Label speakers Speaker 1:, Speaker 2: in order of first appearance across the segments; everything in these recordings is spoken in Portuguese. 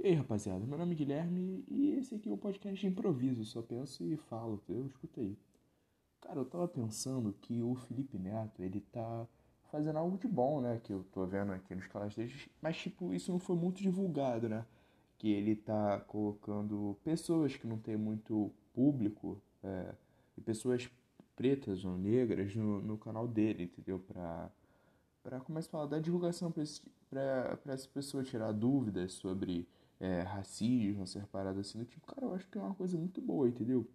Speaker 1: E aí, rapaziada, meu nome é Guilherme e esse aqui é o podcast de improviso, só penso e falo, entendeu? Escuta aí. Cara, eu tava pensando que o Felipe Neto, ele tá fazendo algo de bom, né? Que eu tô vendo aqui nos canais dele, mas tipo, isso não foi muito divulgado, né? Que ele tá colocando pessoas que não tem muito público é, e pessoas pretas ou negras no, no canal dele, entendeu? Pra, pra como é que se fala, dar divulgação pra essa pessoa tirar dúvidas sobre é, racismo, essa parada assim do tipo, cara, eu acho que é uma coisa muito boa, entendeu?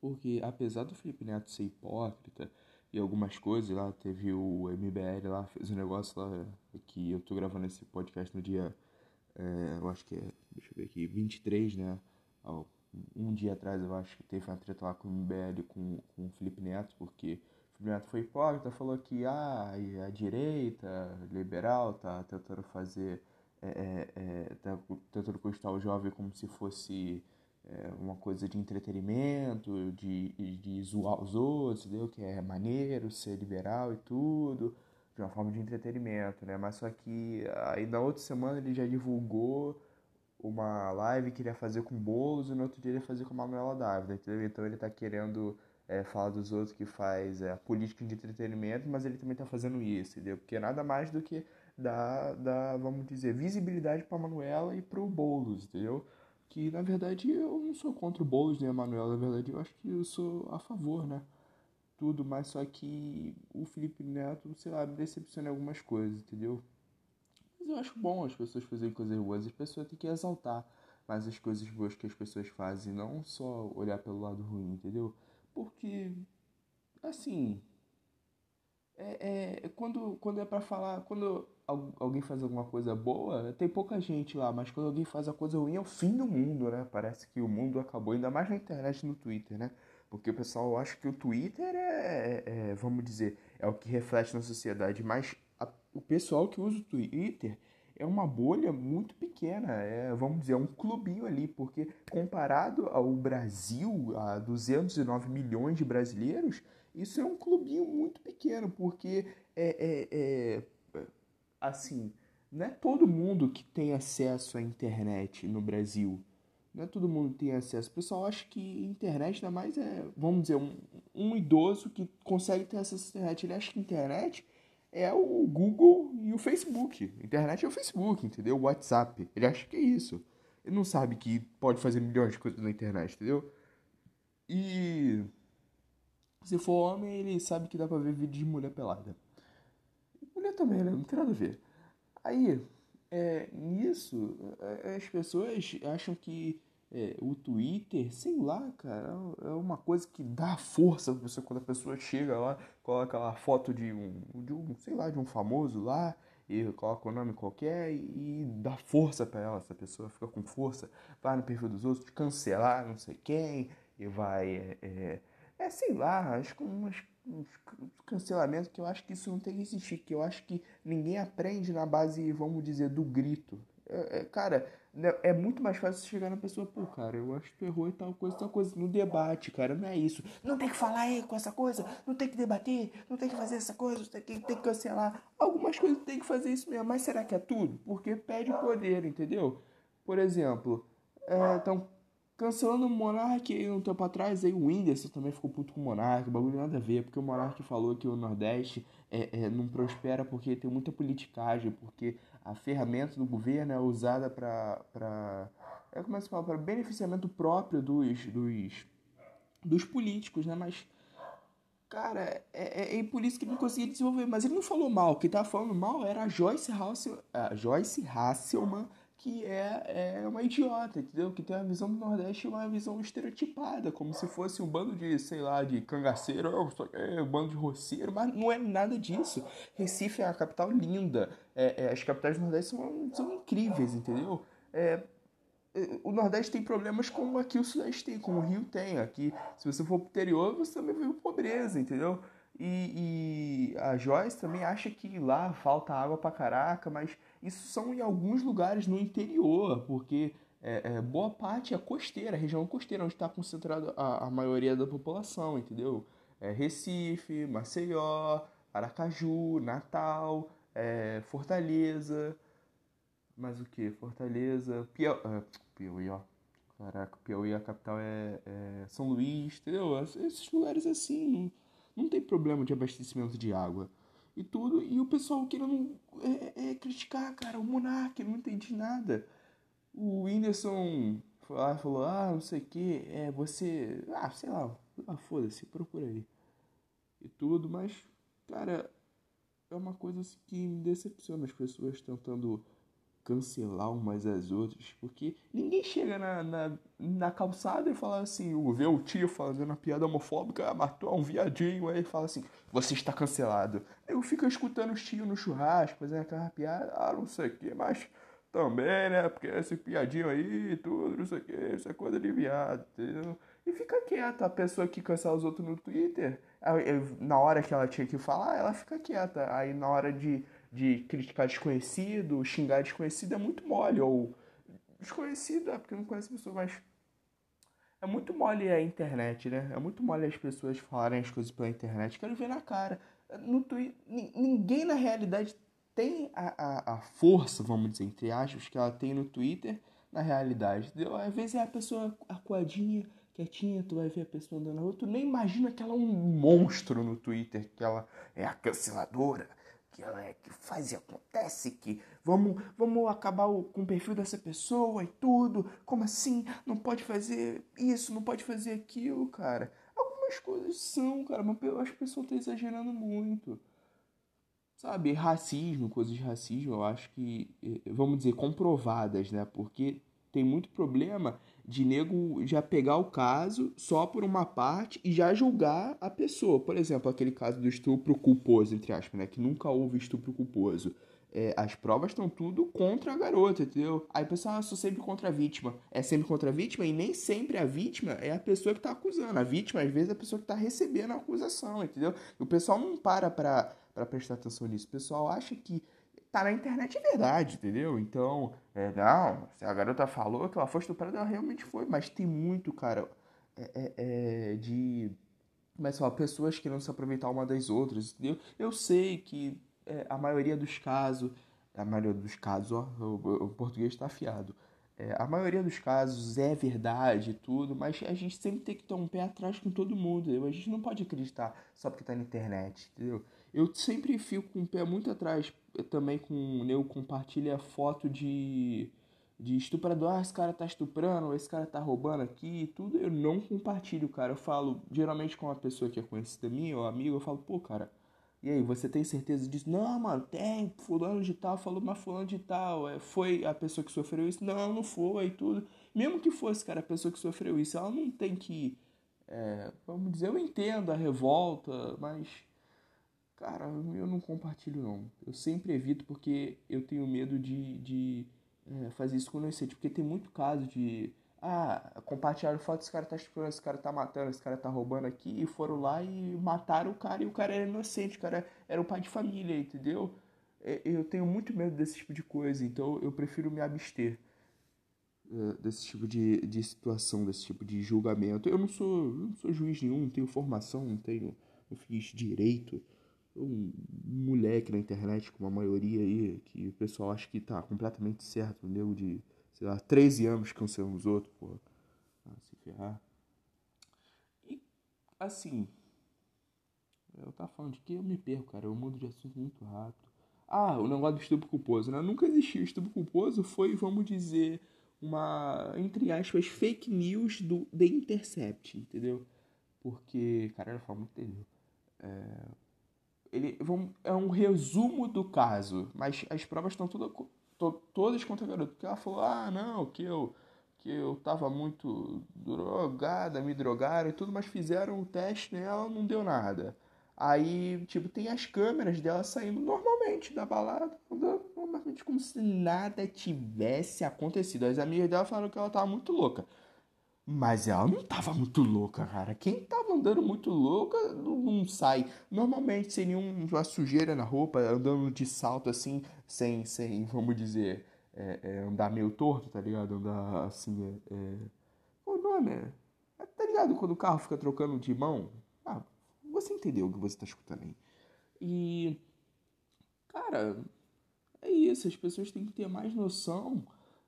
Speaker 1: Porque apesar do Felipe Neto ser hipócrita e algumas coisas lá, teve o MBL lá, fez um negócio lá que eu tô gravando esse podcast no dia, é, eu acho que é, deixa eu ver aqui, 23, né? Um dia atrás eu acho que teve uma treta lá com o MBL com, com o Felipe Neto, porque Felipe Neto foi hipócrita, falou que ah, a direita liberal tá tentando fazer é, é, é tá tentando custar o jovem como se fosse é, uma coisa de entretenimento, de, de zoar os outros, entendeu? Que é maneiro ser liberal e tudo, de uma forma de entretenimento, né? Mas só que aí na outra semana ele já divulgou uma live que ele ia fazer com Boulos e no outro dia ele ia fazer com a Manuela Dávila, entendeu? Então ele tá querendo é, falar dos outros que faz é, política de entretenimento, mas ele também tá fazendo isso, entendeu? Porque nada mais do que da, da vamos dizer, visibilidade para Manuela e para o Boulos, entendeu? Que na verdade eu não sou contra o Boulos nem a Manuela, na verdade eu acho que eu sou a favor, né? Tudo, mas só que o Felipe Neto, sei lá, me decepciona em algumas coisas, entendeu? Mas eu acho bom as pessoas fazerem coisas boas, as pessoas têm que exaltar mais as coisas boas que as pessoas fazem, não só olhar pelo lado ruim, entendeu? Porque, assim, é, é, quando, quando é para falar, quando alguém faz alguma coisa boa, tem pouca gente lá, mas quando alguém faz a coisa ruim é o fim do mundo, né? Parece que o mundo acabou, ainda mais na internet no Twitter, né? Porque o pessoal acha que o Twitter é, é, é vamos dizer, é o que reflete na sociedade, mas a, o pessoal que usa o Twitter é uma bolha muito pequena, é, vamos dizer, é um clubinho ali, porque comparado ao Brasil, a 209 milhões de brasileiros, isso é um clubinho muito pequeno, porque é, é, é assim, não é todo mundo que tem acesso à internet no Brasil. Não é todo mundo que tem acesso. O pessoal acha que internet ainda mais é, vamos dizer, um, um idoso que consegue ter acesso à internet. Ele acha que internet é o Google e o Facebook. Internet é o Facebook, entendeu? O WhatsApp. Ele acha que é isso. Ele não sabe que pode fazer milhões de coisas na internet, entendeu? E se for homem, ele sabe que dá pra ver vídeo de mulher pelada. Mulher também, né? Não tem nada a ver. Aí, é, nisso, é, as pessoas acham que é, o Twitter, sei lá, cara, é uma coisa que dá força pra pessoa quando a pessoa chega lá, coloca lá a foto de um, de um, sei lá, de um famoso lá, e coloca o nome qualquer e dá força para ela, essa pessoa fica com força, vai no perfil dos outros, cancelar não sei quem, e vai, é, é, é sei lá, acho que umas cancelamento que eu acho que isso não tem que existir, que eu acho que ninguém aprende na base, vamos dizer, do grito. É, é, cara, né, é muito mais fácil chegar na pessoa, pô, cara, eu acho que tu errou e tal coisa, tal coisa. No debate, cara, não é isso. Não tem que falar aí com essa coisa, não tem que debater, não tem que fazer essa coisa, tem que, tem que cancelar. Algumas coisas tem que fazer isso mesmo, mas será que é tudo? Porque pede poder, entendeu? Por exemplo, é, então Cancelando o Monark um tempo atrás, aí o Whindersson também ficou puto com o Monark, bagulho nada a ver, porque o Monark falou que o Nordeste é, é, não prospera porque tem muita politicagem, porque a ferramenta do governo é usada para é como é que se fala, para beneficiamento próprio dos, dos, dos políticos, né? Mas, cara, é, é, é por isso que ele não conseguia desenvolver. Mas ele não falou mal, quem tava falando mal era a Joyce Hasselman, a Joyce que é, é uma idiota, entendeu? Que tem a visão do Nordeste uma visão estereotipada, como se fosse um bando de, sei lá, de cangaceiro, é, um bando de roceiro, mas não é nada disso. Recife é uma capital linda, é, é, as capitais do Nordeste são, são incríveis, entendeu? É, é, o Nordeste tem problemas como aqui o Sudeste tem, como o Rio tem. Aqui, se você for pro interior, você também vê pobreza, entendeu? E, e a Joyce também acha que lá falta água pra caraca, mas isso são em alguns lugares no interior, porque é, é, boa parte é costeira, região costeira, onde está concentrada a, a, maioria da população, entendeu? É Recife, Maceió, Aracaju, Natal, é, Fortaleza. Mas o que? Fortaleza, Piauí, uh, Piauí, ó. Caraca, Piauí, a capital é, é, São Luís, entendeu? Esses lugares assim, não, tem problema de abastecimento de água. E tudo, e o pessoal querendo é, é, criticar, cara, o Monark, não entendi nada. O Whindersson falou, falou ah, não sei o que, é, você, ah, sei lá, ah, foda-se, procura aí. E tudo, mas, cara, é uma coisa que me decepciona as pessoas tentando cancelar umas às outras, porque ninguém chega na, na, na calçada e fala assim, vê o tio fazendo uma piada homofóbica, ah, matou um viadinho, aí fala assim, você está cancelado. Eu fico escutando os tios no churrasco, fazendo aquela piada, ah, não sei o que, mas também, né, porque esse piadinho aí, tudo, não sei o que, isso é coisa de viado, entendeu? E fica quieta, a pessoa que cancela os outros no Twitter, na hora que ela tinha que falar, ela fica quieta, aí na hora de de criticar desconhecido, xingar desconhecido é muito mole, ou desconhecido é porque não conhece a pessoa, mas é muito mole a internet, né? É muito mole as pessoas falarem as coisas pela internet. Quero ver na cara. No Twitter, ninguém na realidade tem a, a, a, força, vamos dizer, entre aspas, que ela tem no Twitter na realidade. Entendeu? Às vezes é a pessoa acuadinha, quietinha, tu vai ver a pessoa andando na rua, tu nem imagina que ela é um monstro no Twitter, que ela é a canceladora, que ela é que faz e acontece que vamos vamos acabar com o perfil dessa pessoa e tudo. Como assim? Não pode fazer isso não pode fazer aquilo cara. Algumas coisas são cara mas eu acho que o pessoal tá exagerando muito. Sabe racismo coisas de racismo eu acho que eh, vamos dizer comprovadas né? Porque tem muito problema de nego já pegar o caso só por uma parte e já julgar a pessoa. Por exemplo, aquele caso do estupro culposo, entre aspas, né? Que nunca houve estupro culposo. É, as provas estão tudo contra a garota, entendeu? Aí o pessoal, ah, sou sempre contra a vítima. É sempre contra a vítima e nem sempre a vítima é a pessoa que está acusando. A vítima, às vezes, é a pessoa que está recebendo a acusação, entendeu? E o pessoal não para pra prestar atenção nisso. O pessoal acha que tá na internet é verdade, entendeu? Então, é, não, se a garota falou que ela foi estuprada, ela realmente foi, mas tem muito, cara, é, é, é de. Mas só pessoas querendo se aproveitar uma das outras, entendeu? Eu sei que é, a maioria dos casos, a maioria dos casos, ó, o, o português está afiado. É, a maioria dos casos é verdade e tudo, mas a gente sempre tem que ter um pé atrás com todo mundo, entendeu? A gente não pode acreditar só porque tá na internet, entendeu? Eu sempre fico com o pé muito atrás também com o compartilha foto de, de estuprador. Ah, esse cara tá estuprando, esse cara tá roubando aqui tudo. Eu não compartilho, cara. Eu falo, geralmente com uma pessoa que é conhecida minha ou amigo, eu falo, pô, cara, e aí, você tem certeza disso? Não, mano, tem. Fulano de tal falou, mas fulano de tal. É, foi a pessoa que sofreu isso? Não, não foi, tudo. Mesmo que fosse, cara, a pessoa que sofreu isso, ela não tem que. É, vamos dizer, eu entendo a revolta, mas Cara, eu não compartilho não. Eu sempre evito porque eu tenho medo de, de é, fazer isso com inocente. Porque tem muito caso de. Ah, compartilharam foto, esse cara tá estuprando, esse cara tá matando, esse cara tá roubando aqui, e foram lá e mataram o cara, e o cara era inocente, o cara era o pai de família, entendeu? É, eu tenho muito medo desse tipo de coisa, então eu prefiro me abster é, desse tipo de, de situação, desse tipo de julgamento. Eu não sou, não sou juiz nenhum, não tenho formação, não tenho, não fiz direito um moleque na internet, com uma maioria aí, que o pessoal acha que tá completamente certo, um de, sei lá, 13 anos cancelando os outros, pô. Ah, se ferrar. E, assim, eu tava falando de que eu me perco, cara, eu mudo de assunto muito rápido. Ah, o negócio do estupro culposo, né? Nunca existiu. Estupro culposo foi, vamos dizer, uma, entre aspas, fake news do The Intercept, entendeu? Porque, cara, ela fala muito terrível. É, ele é um resumo do caso, mas as provas estão toda, to, todas contra a garota. Porque ela falou, ah, não, que eu, que eu tava muito drogada, me drogaram e tudo, mas fizeram o teste nela, não deu nada. Aí, tipo, tem as câmeras dela saindo normalmente da balada, normalmente como se nada tivesse acontecido. As amigas dela falaram que ela tava muito louca. Mas ela não tava muito louca, cara. Quem tava andando muito louca não sai. Normalmente sem nenhuma sujeira na roupa, andando de salto assim, sem, sem vamos dizer, é, é, andar meio torto, tá ligado? Andar assim, é, é... O nome é... é... Tá ligado quando o carro fica trocando de mão? Ah, você entendeu o que você tá escutando aí. E... Cara, é isso, as pessoas têm que ter mais noção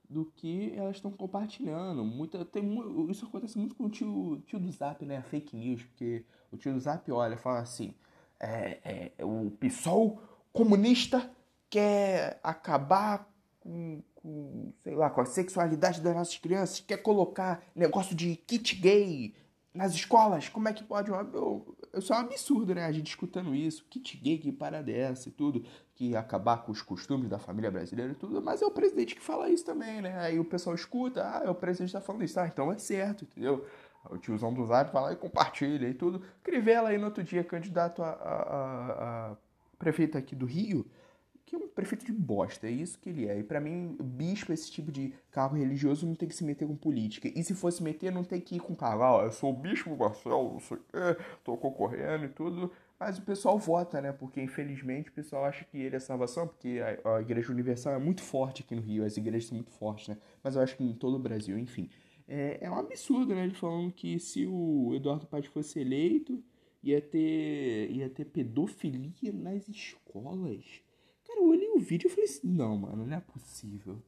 Speaker 1: do que elas estão compartilhando. Muita, tem, isso acontece muito com o tio, tio do Zap, né? Fake news, porque o tio do Zap olha fala assim: é, é, o PSOL comunista quer acabar com, com, sei lá, com a sexualidade das nossas crianças, quer colocar negócio de kit gay nas escolas. Como é que pode? Eu, isso é um absurdo, né? A gente escutando isso, kit gay, que para dessa e tudo, que acabar com os costumes da família brasileira e tudo, mas é o presidente que fala isso também, né? Aí o pessoal escuta, ah, é o presidente que tá falando isso, ah, então é certo, entendeu? O tiozão do Zap fala e compartilha e tudo. Crivella aí no outro dia, candidato a, a, a, a prefeito aqui do Rio, que é um prefeito de bosta, é isso que ele é. E para mim, bispo, esse tipo de cargo religioso, não tem que se meter com política. E se fosse meter, não tem que ir com cargo. Ah, eu sou o bispo Marcelo, não sei o quê, tô concorrendo e tudo. Mas o pessoal vota, né? Porque infelizmente o pessoal acha que ele é salvação, porque a, a Igreja Universal é muito forte aqui no Rio, as igrejas são muito fortes, né? Mas eu acho que em todo o Brasil, enfim. É, é um absurdo, né? Ele falando que se o Eduardo Paes fosse eleito, ia ter, ia ter pedofilia nas escolas. O vídeo e falei assim, não, mano, não é possível.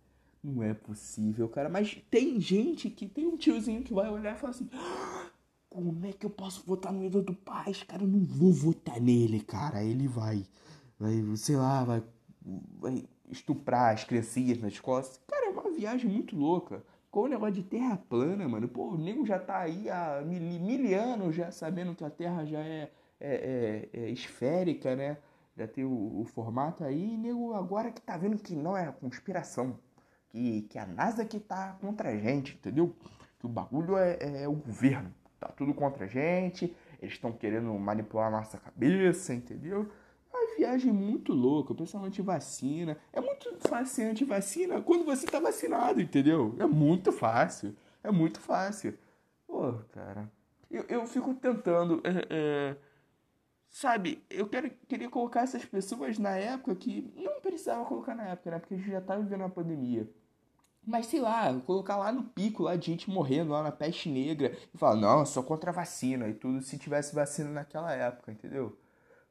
Speaker 1: Não é possível, cara. Mas tem gente que tem um tiozinho que vai olhar e fala assim. Ah, como é que eu posso votar no Eduardo Paz? Cara, eu não vou votar nele, cara. Ele vai. Vai, sei lá, vai. Vai estuprar as criancinhas na escola. Cara, é uma viagem muito louca. Com o negócio de terra plana, mano. Pô, o nego já tá aí há mil, mil anos já sabendo que a terra já é, é, é, é esférica, né? Já tem o, o, formato aí. E nego agora que tá vendo que não é conspiração. Que, que a NASA que tá contra a gente, entendeu? Que o bagulho é, é o governo. Tá tudo contra a gente. Eles estão querendo manipular a nossa cabeça, entendeu? uma viagem muito louca. O pessoal anti-vacina. É muito fácil anti-vacina quando você tá vacinado, entendeu? É muito fácil. É muito fácil. Pô, cara. Eu, eu fico tentando. É, é, sabe, eu quero, queria colocar essas pessoas na época que não precisava colocar na época, né? Porque a gente já tá vivendo uma pandemia. Mas sei lá, colocar lá no pico lá de gente morrendo lá na peste negra e falar, não, sou contra a vacina e tudo se tivesse vacina naquela época, entendeu?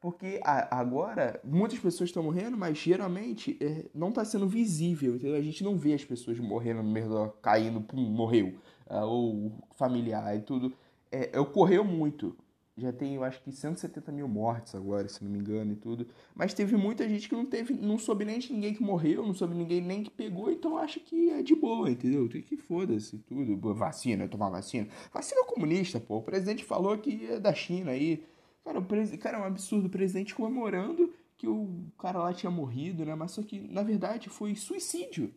Speaker 1: Porque a, agora muitas pessoas estão morrendo, mas geralmente é, não está sendo visível, entendeu? A gente não vê as pessoas morrendo meio caindo, pum, morreu. Uh, ou familiar e tudo. É, ocorreu muito. Já tem, eu acho que 170 mil mortes agora, se não me engano, e tudo. Mas teve muita gente que não teve, não soube nem de ninguém que morreu, não soube ninguém nem que pegou, então acha que é de boa, entendeu? Tem que foda-se tudo. Vacina, tomar vacina. Vacina comunista, pô. O presidente falou que é da China aí. Cara, o pres... cara, é um absurdo. O presidente comemorando que o cara lá tinha morrido, né? Mas só que, na verdade, foi suicídio.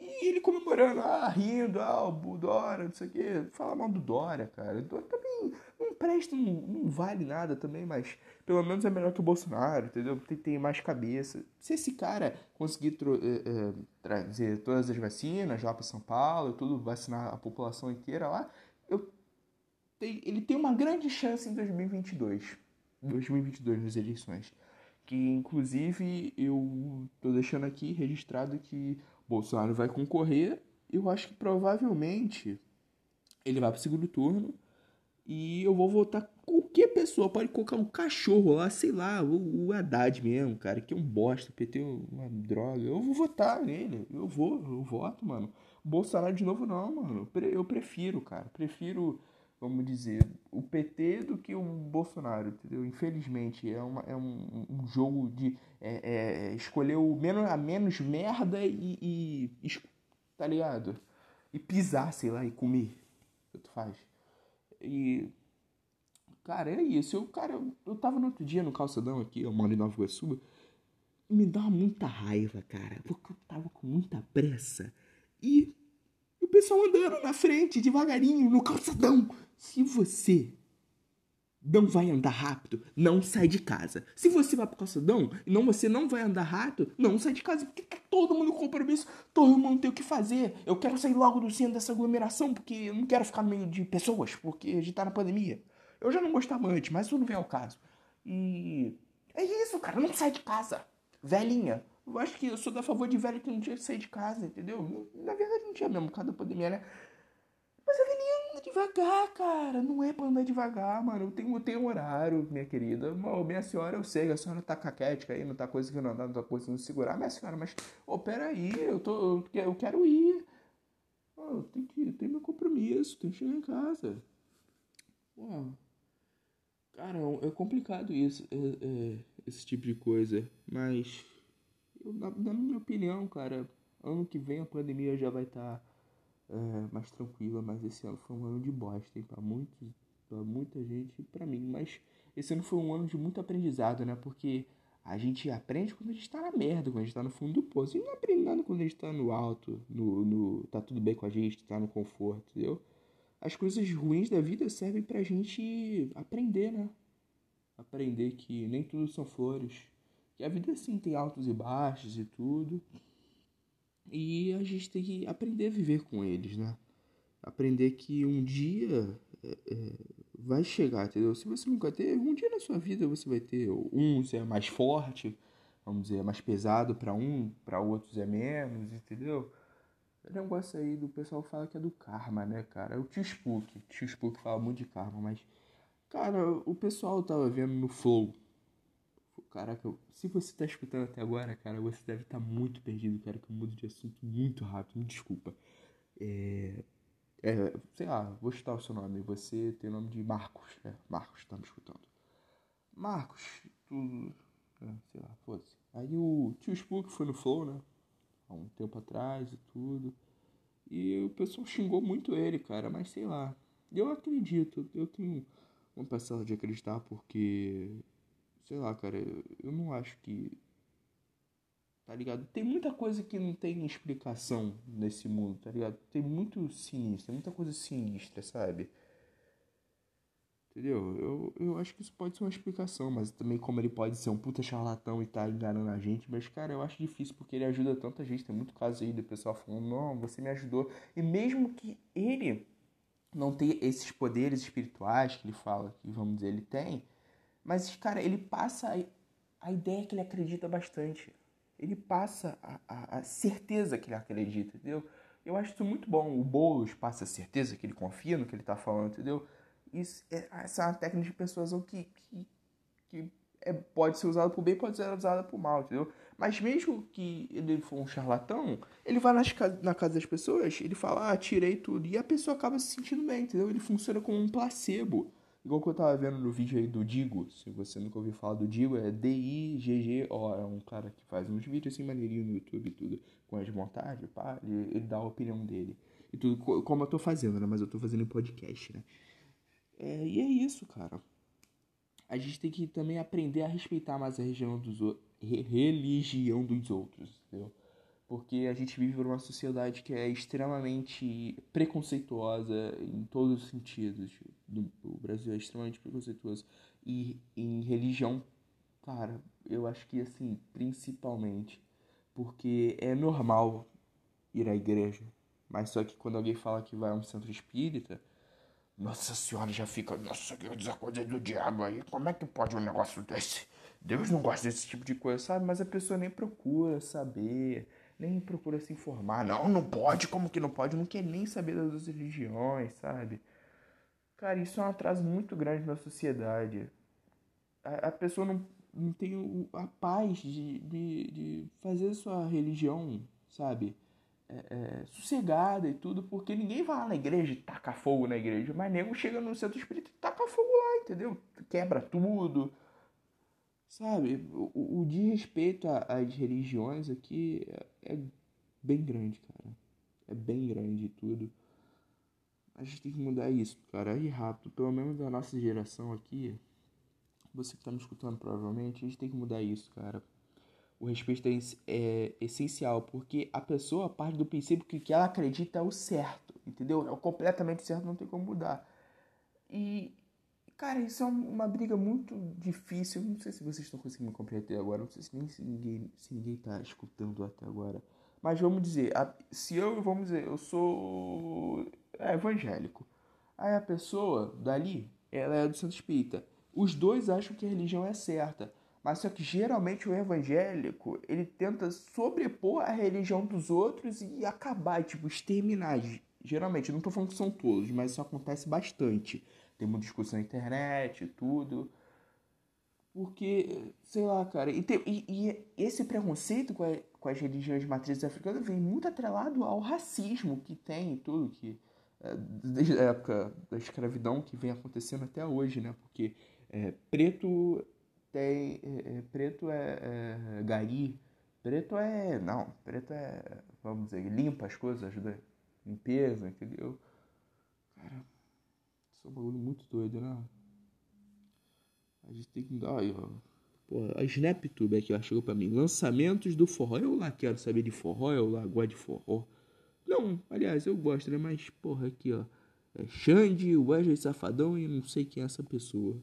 Speaker 1: E ele comemorando, ah, rindo, ah, o Dória, não sei o quê. Fala mal do Dória, cara. O Dória também não presta, não, não vale nada também, mas pelo menos é melhor que o Bolsonaro, entendeu? Tem, tem mais cabeça. Se esse cara conseguir eh, eh, trazer todas as vacinas lá para São Paulo, tudo, vacinar a população inteira lá, eu tem, ele tem uma grande chance em 2022. 2022 nas eleições. Que inclusive eu tô deixando aqui registrado que Bolsonaro vai concorrer. Eu acho que provavelmente ele vai pro segundo turno. E eu vou votar qualquer pessoa. Pode colocar um cachorro lá, sei lá, o, o Haddad mesmo, cara, que é um bosta, PT é uma droga. Eu vou votar nele. Eu vou, eu voto, mano. Bolsonaro de novo não, mano. Eu prefiro, cara. Prefiro vamos dizer, o PT do que o Bolsonaro, entendeu? Infelizmente, é, uma, é um, um jogo de é, é, escolher o menos, a menos merda e, e, tá ligado? E pisar, sei lá, e comer. O que tu faz? E, cara, é isso. Eu, cara, eu tava no outro dia no calçadão aqui, eu moro em Nova Iguaçu, me dá muita raiva, cara, porque eu tava com muita pressa. E pessoal andando na frente, devagarinho, no calçadão. Se você não vai andar rápido, não sai de casa. Se você vai pro calçadão e não você não vai andar rápido, não sai de casa, porque tá todo mundo com compromisso, todo mundo tem o que fazer. Eu quero sair logo do centro dessa aglomeração, porque eu não quero ficar no meio de pessoas, porque a gente tá na pandemia. Eu já não gostava antes, mas isso não vem ao caso. E é isso, cara, não sai de casa. Velhinha. Eu acho que eu sou da favor de velho que não tinha que sair de casa, entendeu? Na verdade não tinha mesmo, por causa da pandemia, né? Mas a velhinha Anda devagar, cara. Não é pra andar devagar, mano. Eu tenho, eu tenho horário, minha querida. Minha senhora, eu sei que a senhora tá caquética aí, não tá conseguindo andar, não tá conseguindo segurar. Minha senhora, mas, ô, oh, peraí, eu, tô, eu quero ir. Oh, tem que tem meu compromisso, tem que chegar em casa. Pô, cara, é complicado isso, é, é, esse tipo de coisa. Mas, eu, na, na, minha opinião, cara, ano que vem a pandemia já vai estar tá, é, mais tranquila. Mas esse ano foi um ano de bosta, hein? Pra, muitos, pra muita gente e pra mim. Mas esse ano foi um ano de muito aprendizado, né? Porque a gente aprende quando a gente tá na merda, quando a gente tá no fundo do poço. E não aprende nada quando a gente tá no alto, no, no, tá tudo bem com a gente, tá no conforto, entendeu? As coisas ruins da vida servem pra gente aprender, né? Aprender que nem tudo são flores. Que a vida sim tem altos e baixos e tudo. E a gente tem que aprender a viver com eles, né? Aprender que um dia é, é, vai chegar, entendeu? Se você nunca teve, um dia na sua vida você vai ter. Uns é mais forte, vamos dizer, é mais pesado para um, para outros é menos, entendeu? O negócio aí do pessoal fala que é do karma, né, cara? É o tio Spook. O tio Spook fala muito de karma, mas. Cara, o pessoal tava vendo no Flow. Caraca, se você tá escutando até agora, cara, você deve estar tá muito perdido, cara, que eu mudo de assunto muito rápido, me desculpa. É é, sei lá, vou citar o seu nome. Você tem o nome de Marcos. É, Marcos, tá me escutando. Marcos, tu. É, sei lá, foda-se. Aí o tio Spook foi no Flow, né? Há um tempo atrás e tudo. E o pessoal xingou muito ele, cara, mas sei lá. Eu acredito, eu tenho uma parcela de acreditar porque. Sei lá, cara, eu não acho que tá ligado? Tem muita coisa que não tem explicação nesse mundo, tá ligado? Tem muito sinistro, tem muita coisa sinistra, sabe? Entendeu? Eu, eu acho que isso pode ser uma explicação, mas também como ele pode ser um puta charlatão e tá enganando a gente, mas cara, eu acho difícil porque ele ajuda tanta gente, tem muito caso aí do pessoal falando, não, você me ajudou. E mesmo que ele não tenha esses poderes espirituais que ele fala, que vamos dizer, ele tem, mas, cara, ele passa a, a ideia que ele acredita bastante ele passa a, a, a, certeza que ele acredita, entendeu? Eu acho isso muito bom. O Boulos passa a certeza que ele confia no que ele está falando, entendeu? Isso é, essa é uma técnica de persuasão que, que, que é, pode ser usada por bem, pode ser usada por mal, entendeu? Mas mesmo que ele for um charlatão, ele vai nas, na casa das pessoas, ele fala, ah, tirei tudo, e a pessoa acaba se sentindo bem, entendeu? Ele funciona como um placebo. Igual que eu tava vendo no vídeo aí do Digo, se você nunca ouviu falar do Digo, é D-I-G-G-O, é um cara que faz uns vídeos assim maneirinho no YouTube e tudo, com as montagens, pá, ele, ele, dá a opinião dele. E tudo, como eu tô fazendo, né, mas eu tô fazendo em podcast, né. É, e é isso, cara. A gente tem que também aprender a respeitar mais a região dos, religião dos outros, entendeu? Porque a gente vive numa sociedade que é extremamente preconceituosa em todos os sentidos. O Brasil é extremamente preconceituoso. E em religião, cara, eu acho que assim, principalmente, porque é normal ir à igreja, mas só que quando alguém fala que vai a um centro espírita, nossa senhora já fica, nossa, que coisa do diabo aí, como é que pode um negócio desse? Deus não gosta desse tipo de coisa, sabe? Mas a pessoa nem procura saber nem procura se informar. Não, não pode, como que não pode? Não quer nem saber das outras religiões, sabe? Cara, isso é um atraso muito grande na sociedade. A, a pessoa não, não tem a paz de, de, de fazer sua religião, sabe? É, é, sossegada e tudo, porque ninguém vai lá na igreja e taca fogo na igreja, mas nego chega no centro espírita e taca fogo lá, entendeu? Quebra tudo, Sabe, o, o desrespeito às religiões aqui é, é bem grande, cara. É bem grande tudo. A gente tem que mudar isso, cara, aí rápido. Pelo menos da nossa geração aqui, você que tá me escutando provavelmente, a gente tem que mudar isso, cara. O respeito é, é essencial, porque a pessoa parte do princípio que que ela acredita é o certo, entendeu? É o completamente certo, não tem como mudar. E Cara, isso é uma briga muito difícil. Não sei se vocês estão conseguindo compreender agora. Não sei se nem se ninguém, se ninguém tá escutando até agora. Mas vamos dizer, se eu, vamos dizer, eu sou é, evangélico. Aí a pessoa dali, ela é do Santo Espírita. Os dois acham que a religião é certa. Mas só que geralmente o evangélico, ele tenta sobrepor a religião dos outros e acabar, tipo, exterminar geralmente, não tô falando que são todos, mas isso acontece bastante. Tem uma discussão na internet, tudo. Porque, sei lá, cara, e, tem, e, e esse preconceito com, a, com as religiões de matrizes africanas vem muito atrelado ao racismo que tem e tudo, que é, desde a época da escravidão que vem acontecendo até hoje, né? Porque é, preto tem. É, é preto é, é, gari, preto é. Não, preto é. Vamos dizer, limpa as coisas, ajuda limpeza, entendeu? Cara, isso é um bagulho muito doido, né? A gente tem que dar aí, ó. Porra, a SnapTube aqui, ó, chegou pra mim. Lançamentos do forró. Eu lá quero saber de forró, eu lá gosto de forró. Não, aliás, eu gosto, né? Mas, porra, aqui, ó. É Xande, Wesley Safadão e não sei quem é essa pessoa.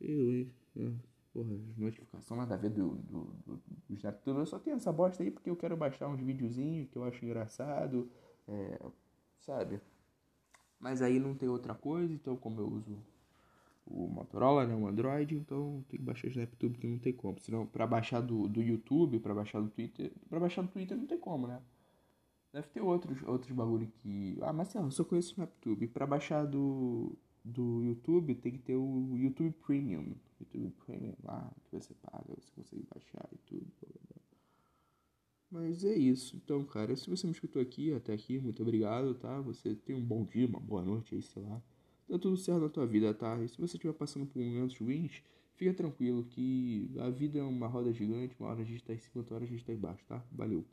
Speaker 1: Eu, hein? É, porra, notificação nada a ver do, do, do, do SnapTube. Eu só tenho essa bosta aí porque eu quero baixar uns videozinhos que eu acho engraçado. É, sabe? Mas aí não tem outra coisa, então como eu uso o Motorola, né, o Android, então tem que baixar o SnapTube que não tem como. Senão, para baixar do, do YouTube, para baixar do Twitter, para baixar do Twitter não tem como, né? Deve ter outros, outros bagulho que. Ah, mas eu só conheço o SnapTube. Pra baixar do, do YouTube tem que ter o YouTube Premium. YouTube Premium lá, que você paga, você consegue baixar e tudo. Mas é isso. Então, cara, se você me escutou aqui, até aqui, muito obrigado, tá? Você tem um bom dia, uma boa noite aí, sei lá dá tudo certo na tua vida, tá? E se você estiver passando por momentos ruins, fica tranquilo que a vida é uma roda gigante, uma hora a gente tá em cima, outra hora a gente tá embaixo, tá? Valeu.